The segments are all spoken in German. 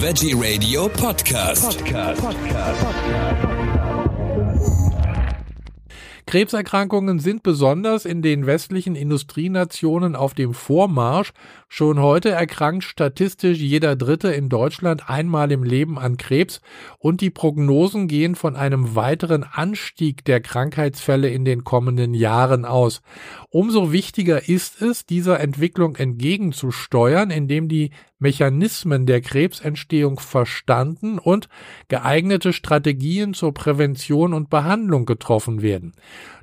Veggie Radio Podcast. Podcast. Podcast. Krebserkrankungen sind besonders in den westlichen Industrienationen auf dem Vormarsch. Schon heute erkrankt statistisch jeder Dritte in Deutschland einmal im Leben an Krebs und die Prognosen gehen von einem weiteren Anstieg der Krankheitsfälle in den kommenden Jahren aus. Umso wichtiger ist es, dieser Entwicklung entgegenzusteuern, indem die Mechanismen der Krebsentstehung verstanden und geeignete Strategien zur Prävention und Behandlung getroffen werden.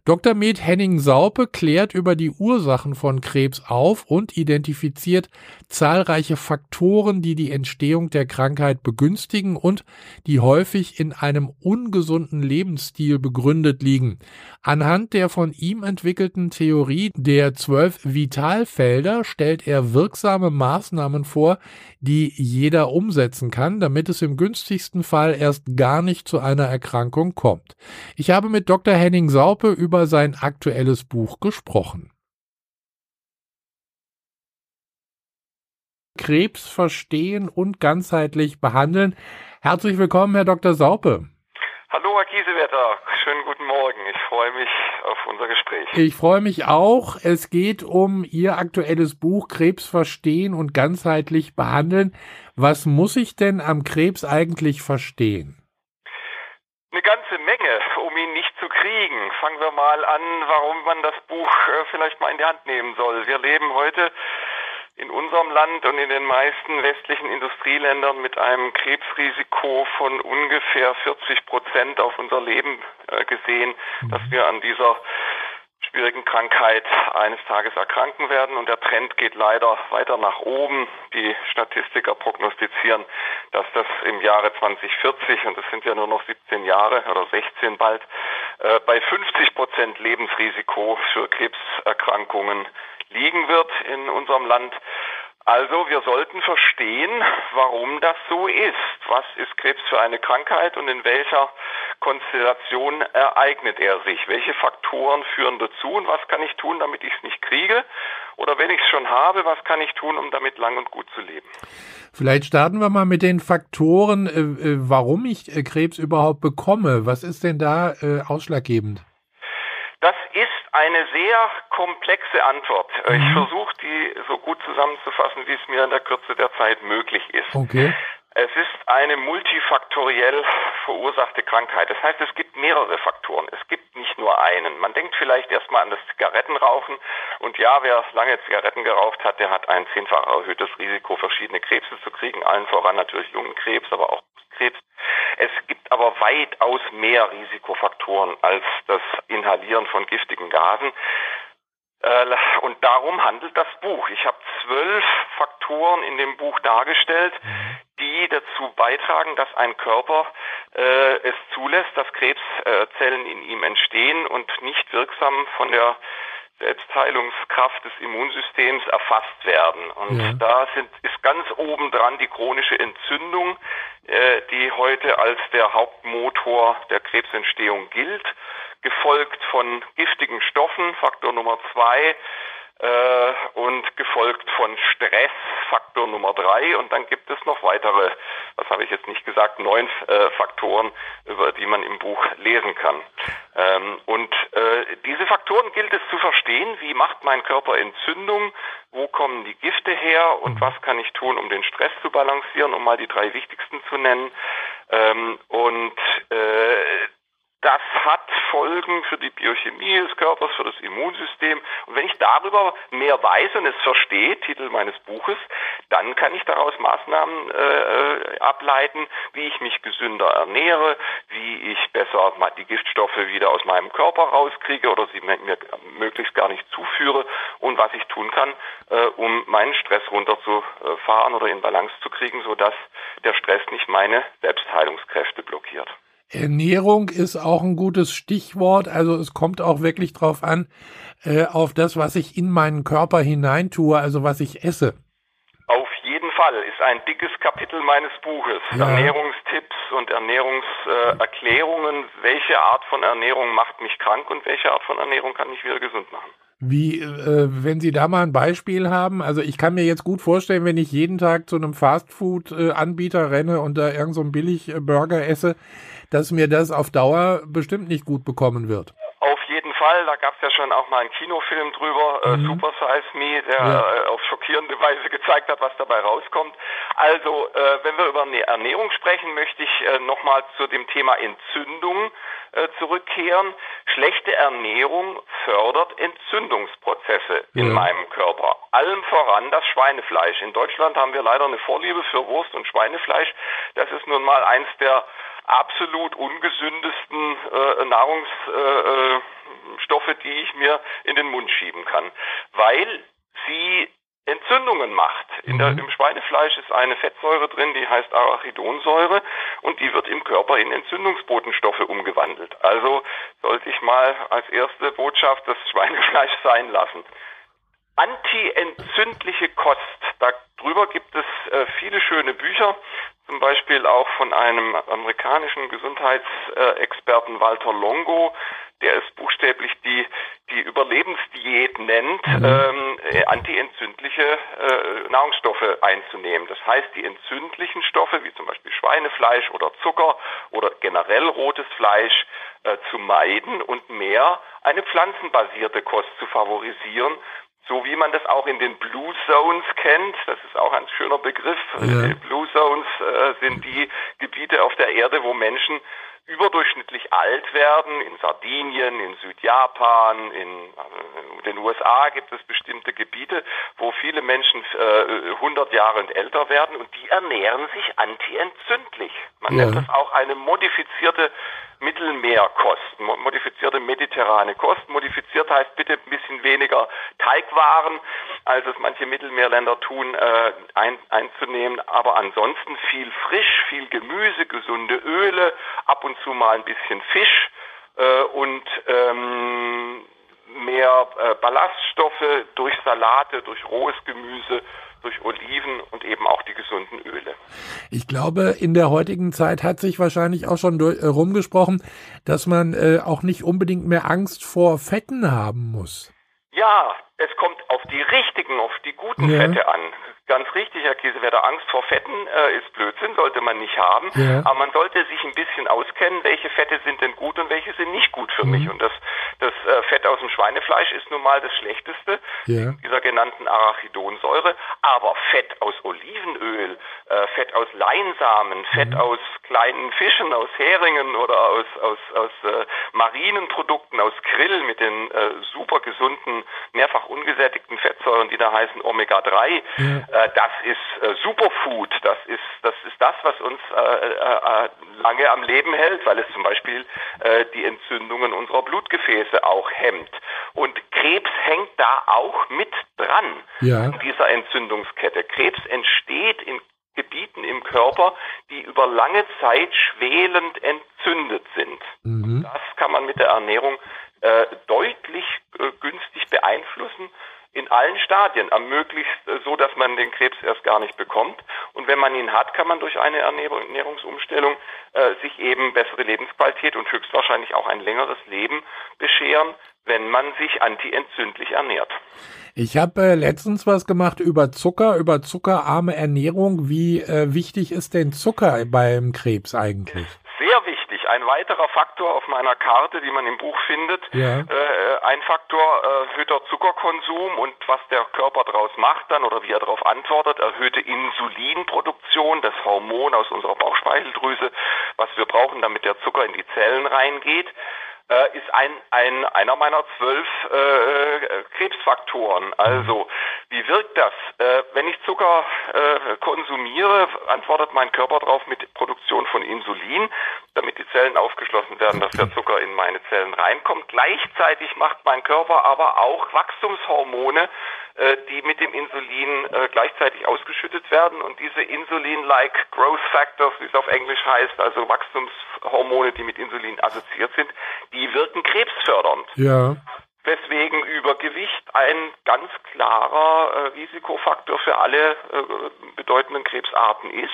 Dr. Med Henning Saupe klärt über die Ursachen von Krebs auf und identifiziert zahlreiche Faktoren, die die Entstehung der Krankheit begünstigen und die häufig in einem ungesunden Lebensstil begründet liegen. Anhand der von ihm entwickelten Theorie der zwölf Vitalfelder stellt er wirksame Maßnahmen vor, die jeder umsetzen kann, damit es im günstigsten Fall erst gar nicht zu einer Erkrankung kommt. Ich habe mit Dr. Henning Saupe über sein aktuelles Buch gesprochen. Krebs verstehen und ganzheitlich behandeln. Herzlich willkommen, Herr Dr. Saupe. Hallo, Herr Kiesewetter. Schönen guten Morgen. Ich freue mich auf unser Gespräch. Ich freue mich auch. Es geht um Ihr aktuelles Buch Krebs verstehen und ganzheitlich behandeln. Was muss ich denn am Krebs eigentlich verstehen? Eine ganze Menge, um ihn nicht zu kriegen. Fangen wir mal an, warum man das Buch äh, vielleicht mal in die Hand nehmen soll. Wir leben heute in unserem Land und in den meisten westlichen Industrieländern mit einem Krebsrisiko von ungefähr 40 Prozent auf unser Leben äh, gesehen, dass mhm. wir an dieser schwierigen Krankheit eines Tages erkranken werden und der Trend geht leider weiter nach oben. Die Statistiker prognostizieren, dass das im Jahre 2040, und das sind ja nur noch 17 Jahre oder 16 bald, äh, bei 50 Prozent Lebensrisiko für Krebserkrankungen liegen wird in unserem Land. Also wir sollten verstehen, warum das so ist. Was ist Krebs für eine Krankheit und in welcher Konstellation ereignet er sich? Welche Faktoren führen dazu und was kann ich tun, damit ich es nicht kriege? Oder wenn ich es schon habe, was kann ich tun, um damit lang und gut zu leben? Vielleicht starten wir mal mit den Faktoren, äh, äh warum ich äh, Krebs überhaupt bekomme. Was ist denn da ausschlaggebend? Das ist eine sehr komplexe Antwort. Mhm. Ich versuche die so gut zusammenzufassen, wie es mir in der Kürze der Zeit möglich ist. Okay. Es ist eine multifaktoriell verursachte Krankheit. Das heißt, es gibt mehrere Faktoren. Es gibt nicht nur einen. Man denkt vielleicht erstmal an das Zigarettenrauchen. Und ja, wer lange Zigaretten geraucht hat, der hat ein zehnfach erhöhtes Risiko, verschiedene Krebse zu kriegen. Allen voran natürlich Lungenkrebs, aber auch Krebs. Es gibt aber weitaus mehr Risikofaktoren als das Inhalieren von giftigen Gasen. Äh, und darum handelt das Buch. Ich habe zwölf Faktoren in dem Buch dargestellt, die dazu beitragen, dass ein Körper äh, es zulässt, dass Krebszellen in ihm entstehen und nicht wirksam von der Selbstheilungskraft des Immunsystems erfasst werden. Und ja. da sind, ist ganz oben dran die chronische Entzündung, äh, die heute als der Hauptmotor der Krebsentstehung gilt, gefolgt von giftigen Stoffen, Faktor Nummer zwei, äh, und gefolgt von Stress, Faktor Nummer drei. Und dann gibt es noch weitere, was habe ich jetzt nicht gesagt, neun äh, Faktoren, über die man im Buch lesen kann. Ähm, und äh, diese Faktoren gilt es zu verstehen. Wie macht mein Körper Entzündung? Wo kommen die Gifte her? Und was kann ich tun, um den Stress zu balancieren, um mal die drei wichtigsten zu nennen? Ähm, und äh, das hat Folgen für die Biochemie des Körpers, für das Immunsystem. Und wenn ich darüber mehr weiß und es verstehe, Titel meines Buches, dann kann ich daraus Maßnahmen äh, ableiten, wie ich mich gesünder ernähre, wie ich besser die Giftstoffe wieder aus meinem Körper rauskriege oder sie mir möglichst gar nicht zuführe und was ich tun kann, äh, um meinen Stress runterzufahren oder in Balance zu kriegen, sodass der Stress nicht meine Selbstheilungskräfte blockiert. Ernährung ist auch ein gutes Stichwort. Also es kommt auch wirklich drauf an, äh, auf das, was ich in meinen Körper hineintue, also was ich esse. Auf jeden Fall ist ein dickes Kapitel meines Buches. Ja. Ernährungstipps und Ernährungserklärungen. Äh, welche Art von Ernährung macht mich krank und welche Art von Ernährung kann mich wieder gesund machen? Wie, äh, wenn Sie da mal ein Beispiel haben, also ich kann mir jetzt gut vorstellen, wenn ich jeden Tag zu einem Fastfood-Anbieter renne und da irgend so einen Billig-Burger esse, dass mir das auf Dauer bestimmt nicht gut bekommen wird. Fall, da gab es ja schon auch mal einen Kinofilm drüber, äh, mhm. Super Size Me, der ja. äh, auf schockierende Weise gezeigt hat, was dabei rauskommt. Also, äh, wenn wir über Ernährung sprechen, möchte ich äh, nochmal zu dem Thema Entzündung äh, zurückkehren. Schlechte Ernährung fördert Entzündungsprozesse in meinem Körper. Allem voran das Schweinefleisch. In Deutschland haben wir leider eine Vorliebe für Wurst und Schweinefleisch. Das ist nun mal eins der absolut ungesündesten äh, Nahrungsstoffe, äh, die ich mir in den Mund schieben kann, weil sie Entzündungen macht. In der, mhm. Im Schweinefleisch ist eine Fettsäure drin, die heißt Arachidonsäure und die wird im Körper in Entzündungsbotenstoffe umgewandelt. Also sollte ich mal als erste Botschaft das Schweinefleisch sein lassen. Anti-entzündliche Kost. Darüber gibt es äh, viele schöne Bücher, zum Beispiel auch von einem amerikanischen Gesundheitsexperten Walter Longo, der es buchstäblich die, die Überlebensdiät nennt, mhm. ähm, antientzündliche äh, Nahrungsstoffe einzunehmen. Das heißt, die entzündlichen Stoffe, wie zum Beispiel Schweinefleisch oder Zucker oder generell rotes Fleisch, äh, zu meiden und mehr eine pflanzenbasierte Kost zu favorisieren, so wie man das auch in den Blue Zones kennt. Das ist auch ein schöner Begriff. Ja. Blue Zones äh, sind die Gebiete auf der Erde, wo Menschen überdurchschnittlich alt werden. In Sardinien, in Südjapan, in äh, den USA gibt es bestimmte Gebiete, wo viele Menschen äh, 100 Jahre und älter werden und die ernähren sich antientzündlich. Man ja. nennt das auch eine modifizierte Mittelmeerkost, modifizierte mediterrane Kost. Modifiziert heißt bitte ein bisschen weniger Teigwaren, als es manche Mittelmeerländer tun, äh, ein, einzunehmen. Aber ansonsten viel frisch, viel Gemüse, gesunde Öle, ab und zu mal ein bisschen Fisch äh, und ähm, mehr äh, Ballaststoffe durch Salate, durch rohes Gemüse durch Oliven und eben auch die gesunden Öle. Ich glaube, in der heutigen Zeit hat sich wahrscheinlich auch schon durch, äh, rumgesprochen, dass man äh, auch nicht unbedingt mehr Angst vor Fetten haben muss. Ja, es kommt auf die richtigen, auf die guten ja. Fette an. Ganz richtig, Herr Kiesewetter, Angst vor Fetten äh, ist Blödsinn, sollte man nicht haben. Ja. Aber man sollte sich ein bisschen auskennen, welche Fette sind denn gut und welche sind nicht gut für mhm. mich. Und das, das äh, Fett aus dem Schweinefleisch ist nun mal das Schlechteste ja. dieser genannten Arachidonsäure. Aber Fett aus Olivenöl, äh, Fett aus Leinsamen, Fett mhm. aus kleinen Fischen, aus Heringen oder aus, aus, aus äh, marinen Produkten, aus Grill mit den äh, super gesunden, mehrfach ungesättigten Fettsäuren, die da heißen Omega-3. Ja äh, das ist äh, Superfood, das ist, das ist das, was uns äh, äh, lange am Leben hält, weil es zum Beispiel äh, die Entzündungen unserer Blutgefäße auch hemmt. Und Krebs hängt da auch mit dran ja. in dieser Entzündungskette. Krebs entsteht in Gebieten im Körper, die über lange Zeit schwelend entzündet sind. Mhm. Das kann man mit der Ernährung äh, deutlich äh, günstig beeinflussen in allen Stadien, am möglichst äh, so, dass man den Krebs erst gar nicht bekommt. Und wenn man ihn hat, kann man durch eine Ernährungsumstellung äh, sich eben bessere Lebensqualität und höchstwahrscheinlich auch ein längeres Leben bescheren, wenn man sich antientzündlich ernährt. Ich habe äh, letztens was gemacht über Zucker, über zuckerarme Ernährung. Wie äh, wichtig ist denn Zucker beim Krebs eigentlich? Sehr wichtig ein weiterer Faktor auf meiner Karte, die man im Buch findet. Ja. Äh, ein Faktor äh, erhöhter Zuckerkonsum und was der Körper daraus macht dann oder wie er darauf antwortet, erhöhte Insulinproduktion, das Hormon aus unserer Bauchspeicheldrüse, was wir brauchen, damit der Zucker in die Zellen reingeht äh, ist ein, ein, einer meiner zwölf äh, Krebsfaktoren. Also, wie wirkt das? Äh, wenn ich Zucker äh, konsumiere, antwortet mein Körper darauf mit Produktion von Insulin, damit die Zellen aufgeschlossen werden, dass der Zucker in meine Zellen reinkommt. Gleichzeitig macht mein Körper aber auch Wachstumshormone, die mit dem Insulin äh, gleichzeitig ausgeschüttet werden. Und diese Insulin-like Growth Factors, wie es auf Englisch heißt, also Wachstumshormone, die mit Insulin assoziiert sind, die wirken krebsfördernd. Ja. Weswegen Übergewicht ein ganz klarer äh, Risikofaktor für alle äh, bedeutenden Krebsarten ist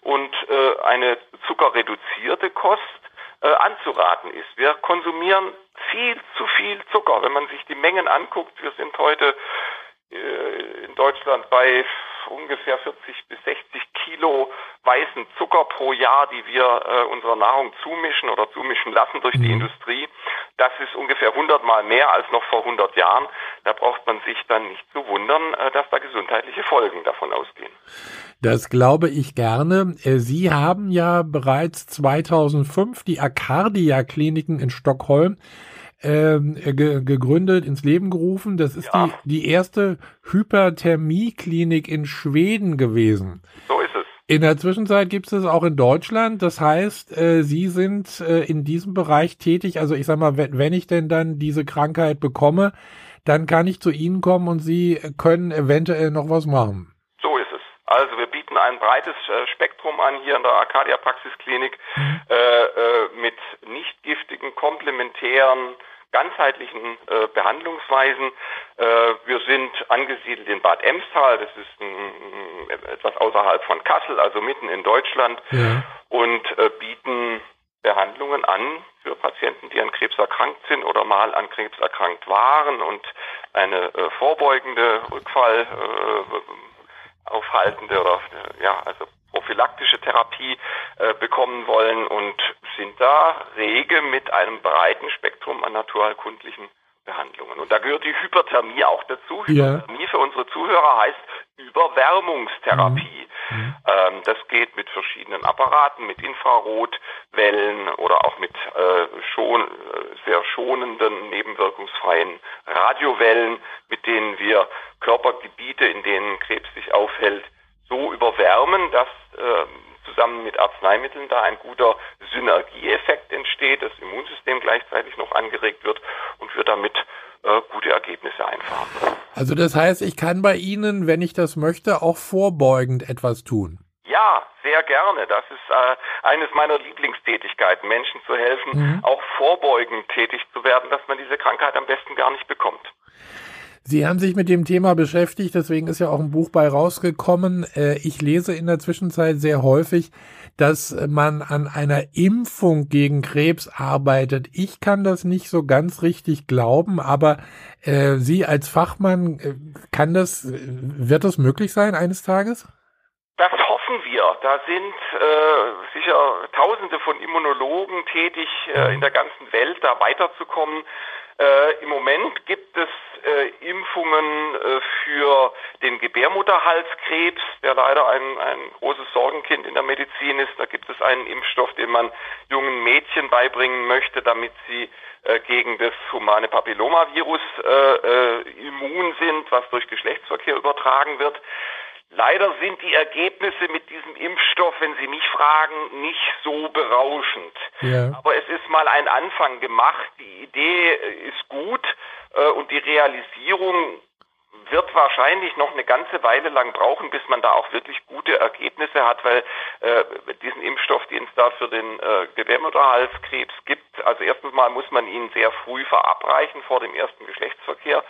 und äh, eine zuckerreduzierte Kost äh, anzuraten ist. Wir konsumieren viel zu viel Zucker. Wenn man sich die Mengen anguckt, wir sind heute äh, in Deutschland bei ungefähr 40 bis 60 Kilo weißen Zucker pro Jahr, die wir äh, unserer Nahrung zumischen oder zumischen lassen durch die mhm. Industrie. Das ist ungefähr 100 Mal mehr als noch vor 100 Jahren. Da braucht man sich dann nicht zu wundern, äh, dass da gesundheitliche Folgen davon ausgehen. Das glaube ich gerne. Äh, Sie haben ja bereits 2005 die Arcadia Kliniken in Stockholm ähm, ge gegründet, ins Leben gerufen. Das ist ja. die, die erste Hyperthermieklinik in Schweden gewesen. So ist es. In der Zwischenzeit gibt es es auch in Deutschland. Das heißt, äh, Sie sind äh, in diesem Bereich tätig. Also ich sag mal, wenn, wenn ich denn dann diese Krankheit bekomme, dann kann ich zu Ihnen kommen und Sie können eventuell noch was machen. Also wir bieten ein breites äh, Spektrum an hier in der Arcadia Praxisklinik mhm. äh, äh, mit nicht giftigen, komplementären ganzheitlichen äh, Behandlungsweisen. Äh, wir sind angesiedelt in Bad Emstal, das ist ein, etwas außerhalb von Kassel, also mitten in Deutschland, ja. und bieten Behandlungen an für Patienten, die an Krebs erkrankt sind oder mal an Krebs erkrankt waren und eine äh, vorbeugende Rückfall aufhaltende oder ja also prophylaktische Therapie äh, bekommen wollen und sind da rege mit einem breiten Spektrum an naturheilkundlichen Behandlungen. Und da gehört die Hyperthermie auch dazu. Ja. Hyperthermie für unsere Zuhörer heißt Überwärmungstherapie. Mhm. Ähm, das geht mit verschiedenen Apparaten, mit Infrarotwellen oder auch mit äh, schon, äh, sehr schonenden, nebenwirkungsfreien Radiowellen, mit denen wir Körpergebiete, in denen Krebs sich aufhält, so überwärmen, dass äh, zusammen mit Arzneimitteln da ein guter Synergieeffekt entsteht, das Immunsystem gleichzeitig noch angeregt wird und wir damit äh, gute Ergebnisse einfahren. Also das heißt, ich kann bei Ihnen, wenn ich das möchte, auch vorbeugend etwas tun. Ja, sehr gerne. Das ist äh, eines meiner Lieblingstätigkeiten, Menschen zu helfen, mhm. auch vorbeugend tätig zu werden, dass man diese Krankheit am besten gar nicht bekommt. Sie haben sich mit dem Thema beschäftigt, deswegen ist ja auch ein Buch bei rausgekommen. Äh, ich lese in der Zwischenzeit sehr häufig, dass man an einer Impfung gegen Krebs arbeitet. Ich kann das nicht so ganz richtig glauben, aber äh, Sie als Fachmann, äh, kann das, wird das möglich sein eines Tages? Das hoffen wir. Da sind äh, sicher Tausende von Immunologen tätig äh, in der ganzen Welt, da weiterzukommen. Äh, Im Moment gibt es äh, Impfungen äh, für den Gebärmutterhalskrebs, der leider ein, ein großes Sorgenkind in der Medizin ist. Da gibt es einen Impfstoff, den man jungen Mädchen beibringen möchte, damit sie äh, gegen das humane Papillomavirus äh, äh, immun sind, was durch Geschlechtsverkehr übertragen wird. Leider sind die Ergebnisse mit diesem Impfstoff, wenn Sie mich fragen, nicht so berauschend. Ja. Aber es ist mal ein Anfang gemacht. Die Idee ist gut äh, und die Realisierung wird wahrscheinlich noch eine ganze Weile lang brauchen, bis man da auch wirklich gute Ergebnisse hat, weil äh, diesen Impfstoff, den es da für den äh, Gebärmutterhalskrebs gibt, also erstens mal muss man ihn sehr früh verabreichen vor dem ersten Geschlechtsverkehr,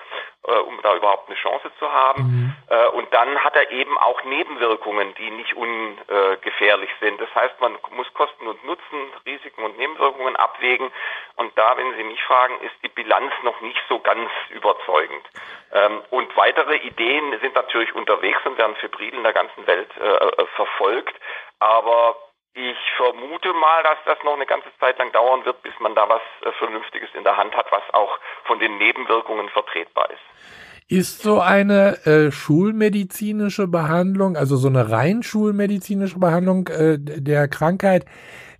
äh, um da überhaupt eine Chance zu haben. Mhm. Äh, und dann hat er eben auch Nebenwirkungen, die nicht ungefährlich sind. Das heißt, man muss Kosten und Nutzen, Risiken und Nebenwirkungen abwägen. Und da, wenn Sie mich fragen, ist die Bilanz noch nicht so ganz überzeugend. Ähm, und weitere Ideen sind natürlich unterwegs und werden febril in der ganzen Welt äh, äh, verfolgt. Aber ich vermute mal, dass das noch eine ganze Zeit lang dauern wird, bis man da was äh, Vernünftiges in der Hand hat, was auch von den Nebenwirkungen vertretbar ist. Ist so eine äh, schulmedizinische Behandlung, also so eine rein schulmedizinische Behandlung äh, der Krankheit,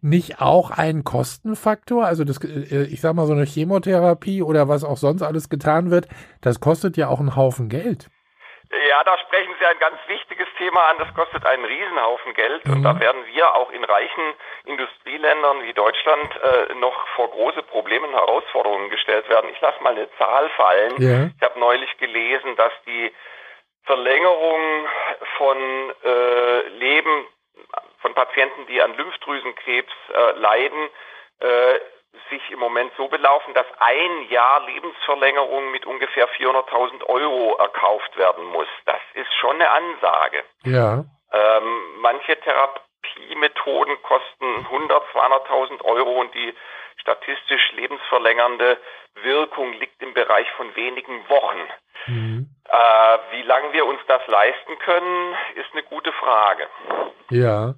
nicht auch ein Kostenfaktor? Also das, äh, ich sag mal, so eine Chemotherapie oder was auch sonst alles getan wird, das kostet ja auch einen Haufen Geld. Ja, da sprechen Sie ein ganz wichtiges Thema an. Das kostet einen Riesenhaufen Geld. Mhm. Und da werden wir auch in reichen Industrieländern wie Deutschland äh, noch vor große Probleme und Herausforderungen gestellt werden. Ich lasse mal eine Zahl fallen. Ja. Ich habe neulich gelesen, dass die Verlängerung von äh, Leben von Patienten, die an Lymphdrüsenkrebs äh, leiden, äh, sich im Moment so belaufen, dass ein Jahr Lebensverlängerung mit ungefähr 400.000 Euro erkauft werden muss. Das ist schon eine Ansage. Ja. Ähm, manche Therapiemethoden kosten 100, 200.000 Euro und die statistisch lebensverlängernde Wirkung liegt im Bereich von wenigen Wochen. Mhm. Äh, wie lange wir uns das leisten können, ist eine gute Frage. Ja.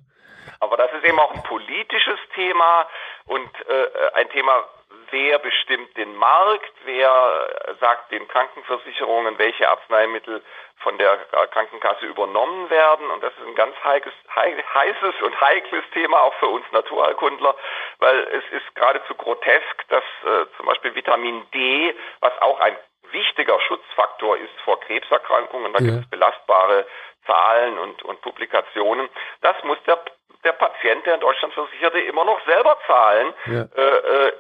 Aber das ist eben auch ein politisches Thema und äh, ein Thema, wer bestimmt den Markt, wer sagt den Krankenversicherungen, welche Arzneimittel von der Krankenkasse übernommen werden. Und das ist ein ganz heikes, heißes und heikles Thema auch für uns Naturheilkundler, weil es ist geradezu grotesk, dass äh, zum Beispiel Vitamin D, was auch ein wichtiger Schutzfaktor ist vor Krebserkrankungen, da ja. gibt es belastbare Zahlen und, und Publikationen, das muss der der Patient, der in Deutschland Versicherte, immer noch selber zahlen. Ja. Äh, äh,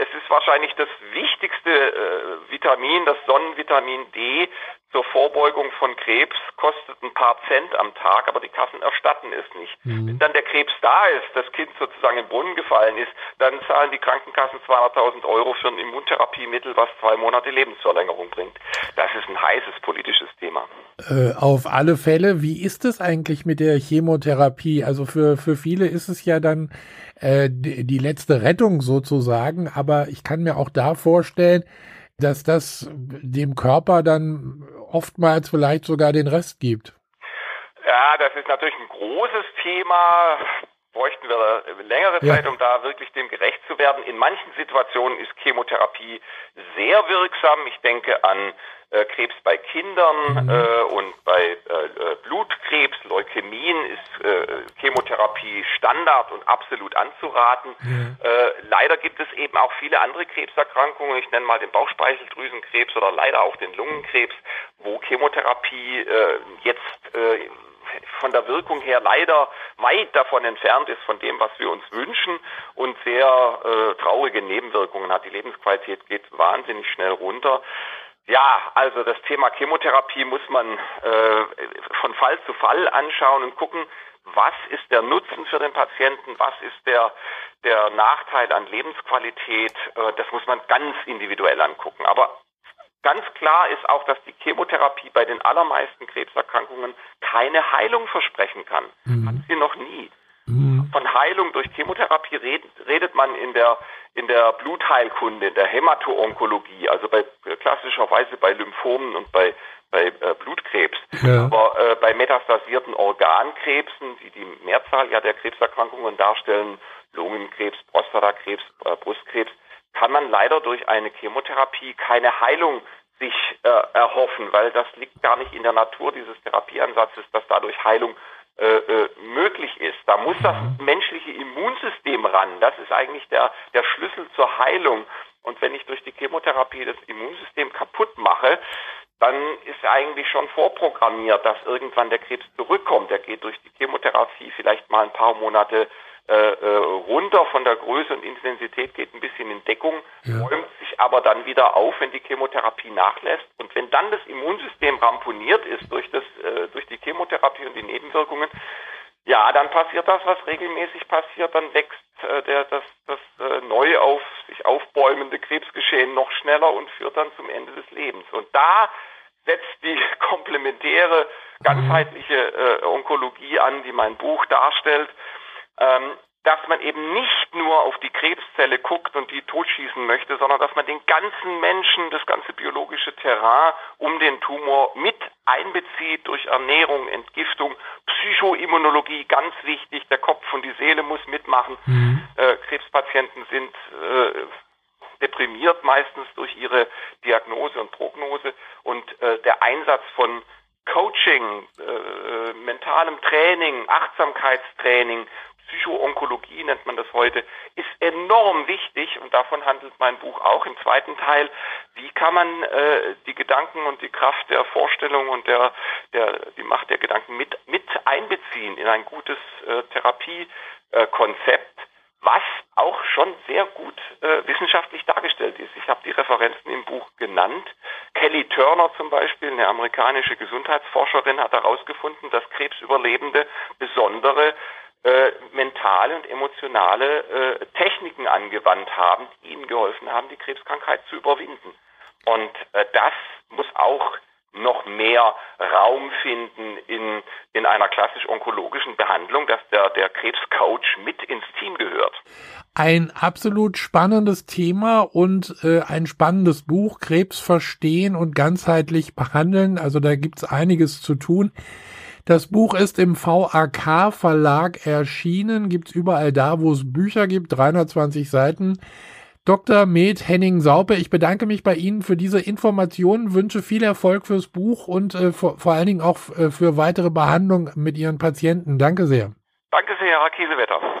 es ist wahrscheinlich das wichtigste äh, Vitamin, das Sonnenvitamin D zur Vorbeugung von Krebs, kostet ein paar Cent am Tag, aber die Kassen erstatten es nicht. Mhm. Wenn dann der Krebs da ist, das Kind sozusagen im Brunnen gefallen ist, dann zahlen die Krankenkassen 200.000 Euro für ein Immuntherapiemittel, was zwei Monate Lebensverlängerung bringt. Das ist ein heißes politisches Thema. Äh, auf alle Fälle, wie ist es eigentlich mit der Chemotherapie? Also für, für viele ist es ja dann äh, die, die letzte Rettung sozusagen, aber ich kann mir auch da vorstellen, dass das dem Körper dann oftmals vielleicht sogar den Rest gibt. Ja, das ist natürlich ein großes Thema bräuchten wir längere Zeit, ja. um da wirklich dem gerecht zu werden. In manchen Situationen ist Chemotherapie sehr wirksam. Ich denke an äh, Krebs bei Kindern mhm. äh, und bei äh, Blutkrebs, Leukämien ist äh, Chemotherapie Standard und absolut anzuraten. Äh, leider gibt es eben auch viele andere Krebserkrankungen. Ich nenne mal den Bauchspeicheldrüsenkrebs oder leider auch den Lungenkrebs, wo Chemotherapie äh, jetzt von der Wirkung her leider weit davon entfernt ist von dem, was wir uns wünschen und sehr äh, traurige Nebenwirkungen hat. Die Lebensqualität geht wahnsinnig schnell runter. Ja, also das Thema Chemotherapie muss man äh, von Fall zu Fall anschauen und gucken, was ist der Nutzen für den Patienten, was ist der, der Nachteil an Lebensqualität. Äh, das muss man ganz individuell angucken. Aber ganz klar ist auch, dass die Chemotherapie bei den allermeisten Krebserkrankungen keine Heilung versprechen kann. Mhm. Hat sie noch nie. Von Heilung durch Chemotherapie redet, redet man in der in der Blutheilkunde, in der Hämato-Onkologie, also bei klassischerweise bei Lymphomen und bei bei äh, Blutkrebs. Ja. Aber äh, bei metastasierten Organkrebsen, die die Mehrzahl ja der Krebserkrankungen darstellen, Lungenkrebs, Prostatakrebs, äh, Brustkrebs, kann man leider durch eine Chemotherapie keine Heilung sich äh, erhoffen, weil das liegt gar nicht in der Natur dieses Therapieansatzes, dass dadurch Heilung äh, äh, möglich ist. Muss das menschliche Immunsystem ran. Das ist eigentlich der, der Schlüssel zur Heilung. Und wenn ich durch die Chemotherapie das Immunsystem kaputt mache, dann ist eigentlich schon vorprogrammiert, dass irgendwann der Krebs zurückkommt. Der geht durch die Chemotherapie vielleicht mal ein paar Monate äh, äh, runter von der Größe und Intensität, geht ein bisschen in Deckung, ja. räumt sich aber dann wieder auf, wenn die Chemotherapie nachlässt. Und wenn dann das Immunsystem ramponiert ist durch, das, äh, durch die Chemotherapie und die Nebenwirkungen, ja, dann passiert das, was regelmäßig passiert, dann wächst äh, der, das, das äh, neu auf sich aufbäumende Krebsgeschehen noch schneller und führt dann zum Ende des Lebens. Und da setzt die komplementäre, ganzheitliche äh, Onkologie an, die mein Buch darstellt ähm, dass man eben nicht nur auf die Krebszelle guckt und die totschießen möchte, sondern dass man den ganzen Menschen, das ganze biologische Terrain um den Tumor mit einbezieht durch Ernährung, Entgiftung, Psychoimmunologie, ganz wichtig, der Kopf und die Seele muss mitmachen. Mhm. Äh, Krebspatienten sind äh, deprimiert meistens durch ihre Diagnose und Prognose und äh, der Einsatz von Coaching, äh, mentalem Training, Achtsamkeitstraining, Psychoonkologie nennt man das heute, ist enorm wichtig und davon handelt mein Buch auch im zweiten Teil. Wie kann man äh, die Gedanken und die Kraft der Vorstellung und der, der die Macht der Gedanken mit, mit einbeziehen in ein gutes äh, Therapiekonzept? was auch schon sehr gut äh, wissenschaftlich dargestellt ist. Ich habe die Referenzen im Buch genannt. Kelly Turner zum Beispiel, eine amerikanische Gesundheitsforscherin, hat herausgefunden, dass Krebsüberlebende besondere äh, mentale und emotionale äh, Techniken angewandt haben, die ihnen geholfen haben, die Krebskrankheit zu überwinden. Und äh, das muss auch noch mehr Raum finden in, in einer klassisch onkologischen Behandlung, dass der, der Krebscoach mit ins Team gehört. Ein absolut spannendes Thema und äh, ein spannendes Buch, Krebs verstehen und ganzheitlich behandeln. Also da gibt's einiges zu tun. Das Buch ist im VAK Verlag erschienen, gibt's überall da, wo es Bücher gibt, 320 Seiten. Dr. Med Henning Saupe, ich bedanke mich bei Ihnen für diese Informationen, wünsche viel Erfolg fürs Buch und äh, vor, vor, allen Dingen auch äh, für weitere Behandlung mit Ihren Patienten. Danke sehr. Danke sehr, Herr Kiesewetter.